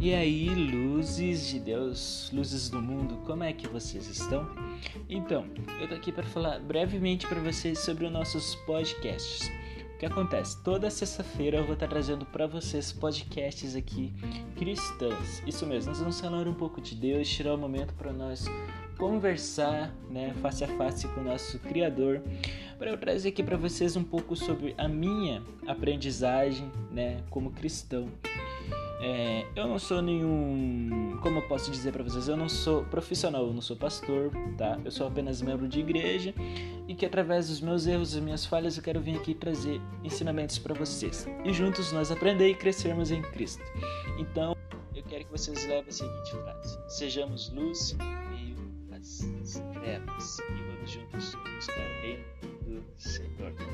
E aí, luzes de Deus, luzes do mundo, como é que vocês estão? Então, eu tô aqui para falar brevemente para vocês sobre os nossos podcasts. O que acontece? Toda sexta-feira eu vou estar trazendo para vocês podcasts aqui cristãos. Isso mesmo, nós vamos falar um pouco de Deus, tirar um momento para nós conversar, né, face a face com o nosso Criador, para eu trazer aqui para vocês um pouco sobre a minha aprendizagem, né, como cristão. É, eu não sou nenhum, como eu posso dizer para vocês, eu não sou profissional, eu não sou pastor, tá? Eu sou apenas membro de igreja e que através dos meus erros e minhas falhas eu quero vir aqui trazer ensinamentos para vocês e juntos nós aprender e crescermos em Cristo. Então, eu quero que vocês levem a seguinte frase: sejamos luz em meio às trevas e vamos juntos buscar o reino do Senhor.